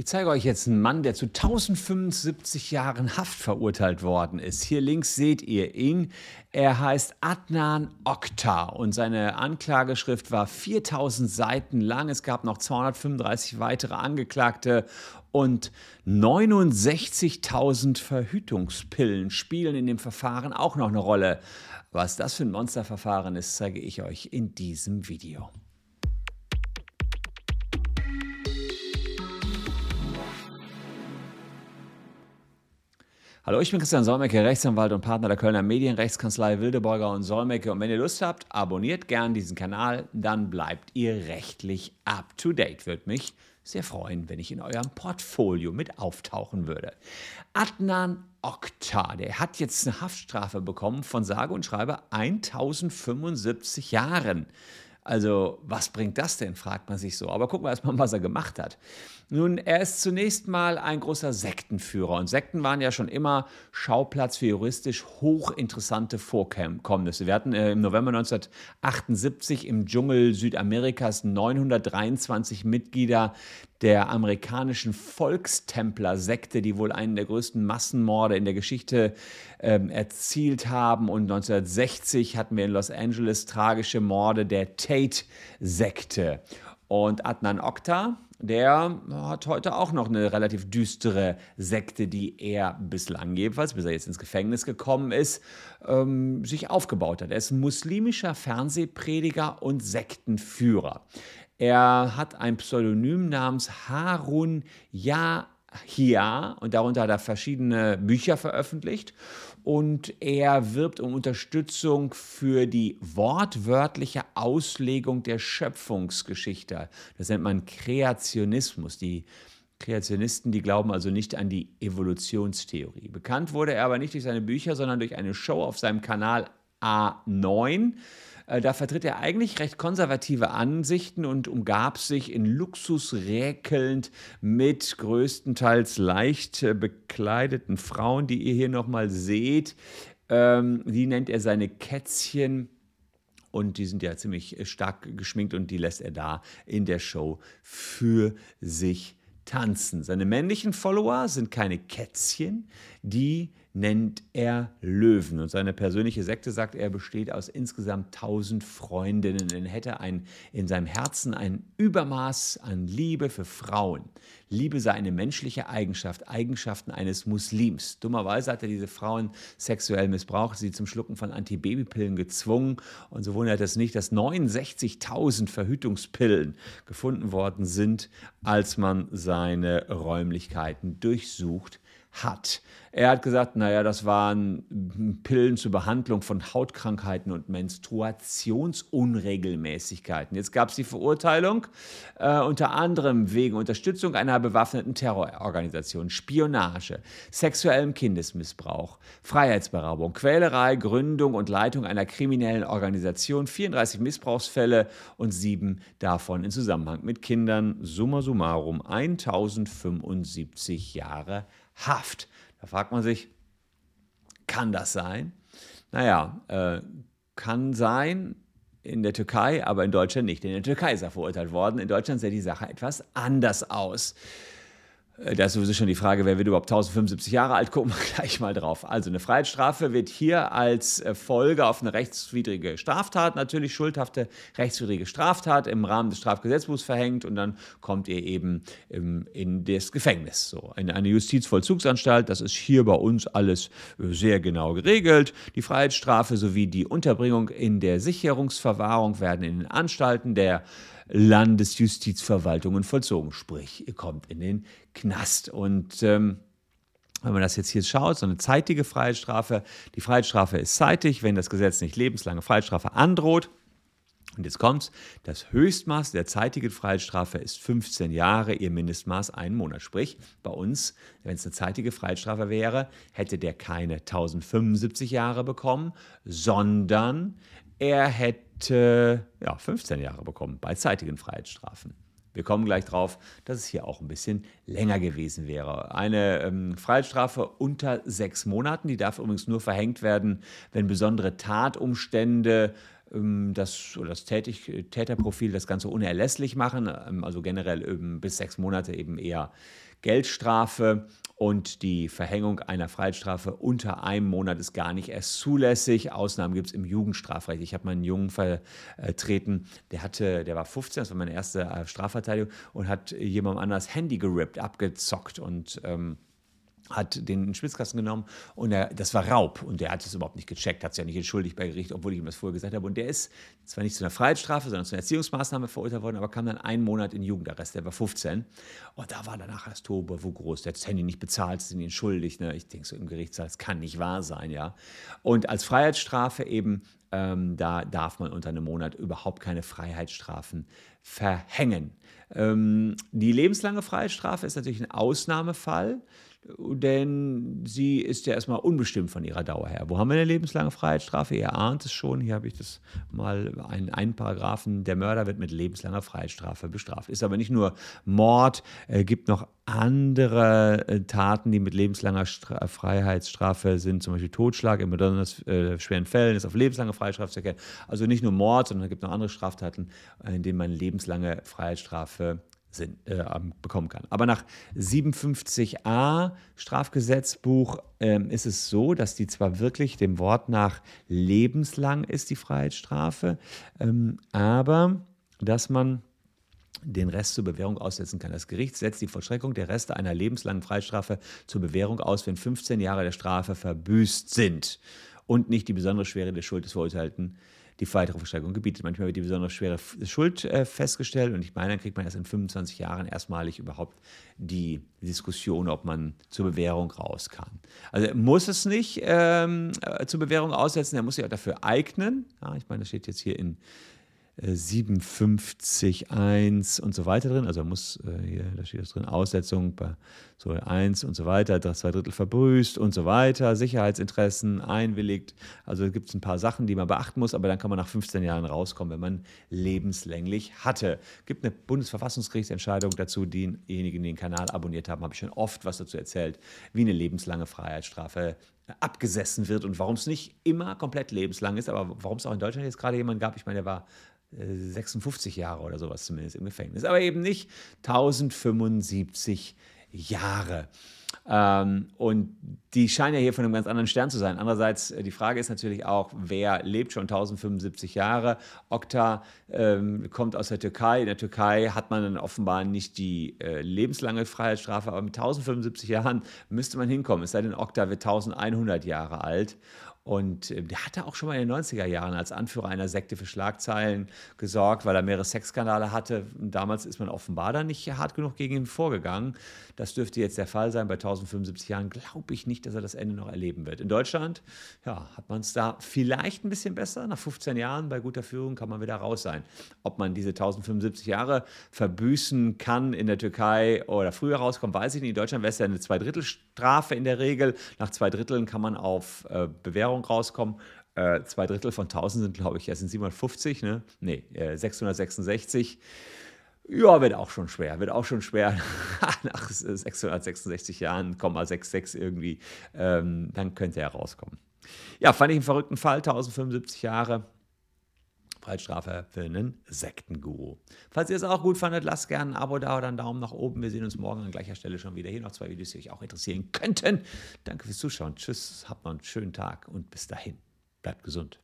Ich zeige euch jetzt einen Mann, der zu 1075 Jahren Haft verurteilt worden ist. Hier links seht ihr ihn. Er heißt Adnan Oktar und seine Anklageschrift war 4000 Seiten lang. Es gab noch 235 weitere Angeklagte und 69.000 Verhütungspillen spielen in dem Verfahren auch noch eine Rolle. Was das für ein Monsterverfahren ist, zeige ich euch in diesem Video. Hallo, ich bin Christian Solmecke, Rechtsanwalt und Partner der Kölner Medienrechtskanzlei Wildeborger und Solmecke. Und wenn ihr Lust habt, abonniert gern diesen Kanal, dann bleibt ihr rechtlich up to date. Würde mich sehr freuen, wenn ich in eurem Portfolio mit auftauchen würde. Adnan Oktar, der hat jetzt eine Haftstrafe bekommen von sage und schreibe 1075 Jahren. Also, was bringt das denn, fragt man sich so. Aber gucken wir erstmal, was er gemacht hat. Nun, er ist zunächst mal ein großer Sektenführer. Und Sekten waren ja schon immer Schauplatz für juristisch hochinteressante Vorkommnisse. Wir hatten äh, im November 1978 im Dschungel Südamerikas 923 Mitglieder der amerikanischen Volkstempler-Sekte, die wohl einen der größten Massenmorde in der Geschichte ähm, erzielt haben. Und 1960 hatten wir in Los Angeles tragische Morde der Tate-Sekte. Und Adnan Okta, der hat heute auch noch eine relativ düstere Sekte, die er bislang jedenfalls, bis er jetzt ins Gefängnis gekommen ist, ähm, sich aufgebaut hat. Er ist muslimischer Fernsehprediger und Sektenführer. Er hat ein Pseudonym namens Harun Yahya und darunter hat er verschiedene Bücher veröffentlicht und er wirbt um Unterstützung für die wortwörtliche Auslegung der Schöpfungsgeschichte. Das nennt man Kreationismus. Die Kreationisten, die glauben also nicht an die Evolutionstheorie. Bekannt wurde er aber nicht durch seine Bücher, sondern durch eine Show auf seinem Kanal A9 äh, da vertritt er eigentlich recht konservative Ansichten und umgab sich in Luxus räkelnd mit größtenteils leicht äh, bekleideten Frauen, die ihr hier nochmal seht. Ähm, die nennt er seine Kätzchen. Und die sind ja ziemlich äh, stark geschminkt und die lässt er da in der Show für sich tanzen. Seine männlichen Follower sind keine Kätzchen, die nennt er Löwen. Und seine persönliche Sekte, sagt er, besteht aus insgesamt tausend Freundinnen. Er hätte ein, in seinem Herzen ein Übermaß an Liebe für Frauen. Liebe sei eine menschliche Eigenschaft, Eigenschaften eines Muslims. Dummerweise hat er diese Frauen sexuell missbraucht, sie zum Schlucken von Antibabypillen gezwungen. Und so wundert es nicht, dass 69.000 Verhütungspillen gefunden worden sind, als man seine Räumlichkeiten durchsucht hat. Er hat gesagt, naja, das waren Pillen zur Behandlung von Hautkrankheiten und Menstruationsunregelmäßigkeiten. Jetzt gab es die Verurteilung äh, unter anderem wegen Unterstützung einer bewaffneten Terrororganisation, Spionage, sexuellem Kindesmissbrauch, Freiheitsberaubung, Quälerei, Gründung und Leitung einer kriminellen Organisation, 34 Missbrauchsfälle und sieben davon in Zusammenhang mit Kindern, summa summarum 1075 Jahre Haft. Da fragt man sich, kann das sein? Naja, äh, kann sein in der Türkei, aber in Deutschland nicht. In der Türkei ist er verurteilt worden. In Deutschland sieht die Sache etwas anders aus. Äh, da ist sowieso schon die Frage, wer wird überhaupt 1075 Jahre alt? Gucken wir gleich mal drauf. Also eine Freiheitsstrafe wird hier als äh, Folge auf eine rechtswidrige Straftat, natürlich schuldhafte rechtswidrige Straftat im Rahmen des Strafgesetzbuchs verhängt und dann kommt ihr eben in das Gefängnis, so in eine Justizvollzugsanstalt. Das ist hier bei uns alles äh, sehr genau geregelt. Die Freiheitsstrafe sowie die Unterbringung in der Sicherungsverwahrung werden in den Anstalten der Landesjustizverwaltungen vollzogen. Sprich, ihr kommt in den Knast. Und ähm, wenn man das jetzt hier schaut, so eine zeitige Freiheitsstrafe, die Freiheitsstrafe ist zeitig, wenn das Gesetz nicht lebenslange Freiheitsstrafe androht. Und jetzt kommt's, das Höchstmaß der zeitigen Freiheitsstrafe ist 15 Jahre, ihr Mindestmaß einen Monat. Sprich, bei uns, wenn es eine zeitige Freiheitsstrafe wäre, hätte der keine 1075 Jahre bekommen, sondern er hätte ja, 15 Jahre bekommen bei zeitigen Freiheitsstrafen. Wir kommen gleich drauf, dass es hier auch ein bisschen länger gewesen wäre. Eine ähm, Freiheitsstrafe unter sechs Monaten, die darf übrigens nur verhängt werden, wenn besondere Tatumstände ähm, das, oder das Tätig, Täterprofil das Ganze unerlässlich machen, ähm, also generell ähm, bis sechs Monate eben eher Geldstrafe und die Verhängung einer Freiheitsstrafe unter einem Monat ist gar nicht erst zulässig. Ausnahmen gibt es im Jugendstrafrecht. Ich habe mal einen Jungen vertreten, der hatte, der war 15, das war meine erste äh, Strafverteidigung und hat jemandem anders Handy gerippt, abgezockt und ähm, hat den Spitzkasten genommen und er, das war Raub und der hat es überhaupt nicht gecheckt, hat sich ja nicht entschuldigt bei Gericht, obwohl ich ihm das vorher gesagt habe. Und der ist zwar nicht zu einer Freiheitsstrafe, sondern zu einer Erziehungsmaßnahme verurteilt worden, aber kam dann einen Monat in Jugendarrest, der war 15. Und da war danach das Tobe, wo groß, der hat das Handy nicht bezahlt, sind ihn entschuldigt. Ne? Ich denke so im Gerichtssaal, das kann nicht wahr sein, ja. Und als Freiheitsstrafe eben, ähm, da darf man unter einem Monat überhaupt keine Freiheitsstrafen verhängen. Ähm, die lebenslange Freiheitsstrafe ist natürlich ein Ausnahmefall denn sie ist ja erstmal unbestimmt von ihrer Dauer her. Wo haben wir eine lebenslange Freiheitsstrafe? Ihr ahnt es schon, hier habe ich das mal, einen, einen Paragraphen, der Mörder wird mit lebenslanger Freiheitsstrafe bestraft. Ist aber nicht nur Mord, äh, gibt noch andere äh, Taten, die mit lebenslanger Stra Freiheitsstrafe sind, zum Beispiel Totschlag in besonders äh, schweren Fällen ist auf lebenslange Freiheitsstrafe zu erkennen. Also nicht nur Mord, sondern es gibt noch andere Straftaten, in denen man lebenslange Freiheitsstrafe sind, äh, bekommen kann. Aber nach 57a Strafgesetzbuch äh, ist es so, dass die zwar wirklich dem Wort nach lebenslang ist, die Freiheitsstrafe, ähm, aber dass man den Rest zur Bewährung aussetzen kann. Das Gericht setzt die Vollstreckung der Reste einer lebenslangen Freiheitsstrafe zur Bewährung aus, wenn 15 Jahre der Strafe verbüßt sind und nicht die besondere Schwere der Schuld des Verurteilten die weitere Versteigerung gebietet. Manchmal wird die besonders schwere Schuld äh, festgestellt und ich meine, dann kriegt man erst in 25 Jahren erstmalig überhaupt die Diskussion, ob man zur Bewährung raus kann. Also er muss es nicht ähm, äh, zur Bewährung aussetzen, er muss sich auch dafür eignen. Ja, ich meine, das steht jetzt hier in 57.1 und so weiter drin. Also muss, äh, hier, da steht das drin, Aussetzung bei so 1 und so weiter, zwei Drittel verbrüßt und so weiter, Sicherheitsinteressen einwilligt. Also gibt es ein paar Sachen, die man beachten muss, aber dann kann man nach 15 Jahren rauskommen, wenn man lebenslänglich hatte. Gibt eine Bundesverfassungsgerichtsentscheidung dazu, diejenigen, die den Kanal abonniert haben, habe ich schon oft was dazu erzählt, wie eine lebenslange Freiheitsstrafe abgesessen wird und warum es nicht immer komplett lebenslang ist, aber warum es auch in Deutschland jetzt gerade jemanden gab, ich meine, der war 56 Jahre oder sowas zumindest im Gefängnis, aber eben nicht 1075 Jahre. Ähm, und die scheinen ja hier von einem ganz anderen Stern zu sein. Andererseits, äh, die Frage ist natürlich auch, wer lebt schon 1075 Jahre? Okta ähm, kommt aus der Türkei. In der Türkei hat man dann offenbar nicht die äh, lebenslange Freiheitsstrafe, aber mit 1075 Jahren müsste man hinkommen. Es sei denn, Okta wird 1100 Jahre alt. Und äh, der hatte auch schon mal in den 90er Jahren als Anführer einer Sekte für Schlagzeilen gesorgt, weil er mehrere Sexskandale hatte. Damals ist man offenbar dann nicht hart genug gegen ihn vorgegangen. Das dürfte jetzt der Fall sein. Bei 1075 Jahren glaube ich nicht, dass er das Ende noch erleben wird. In Deutschland ja, hat man es da vielleicht ein bisschen besser. Nach 15 Jahren bei guter Führung kann man wieder raus sein. Ob man diese 1075 Jahre verbüßen kann in der Türkei oder früher rauskommt, weiß ich nicht. In Deutschland wäre es ja eine Zweidrittelstrafe in der Regel. Nach zwei Dritteln kann man auf äh, Bewährung Erfahrung rauskommen. Äh, zwei Drittel von 1000 sind, glaube ich, ja, sind 750, ne? Nee, äh, 666. Ja, wird auch schon schwer. Wird auch schon schwer nach 666 Jahren, 66 irgendwie. Ähm, dann könnte er rauskommen. Ja, fand ich einen verrückten Fall. 1075 Jahre. Freiheitsstrafe für einen Sektenguru. Falls ihr es auch gut fandet, lasst gerne ein Abo da oder einen Daumen nach oben. Wir sehen uns morgen an gleicher Stelle schon wieder. Hier noch zwei Videos, die euch auch interessieren könnten. Danke fürs Zuschauen. Tschüss, habt noch einen schönen Tag und bis dahin. Bleibt gesund.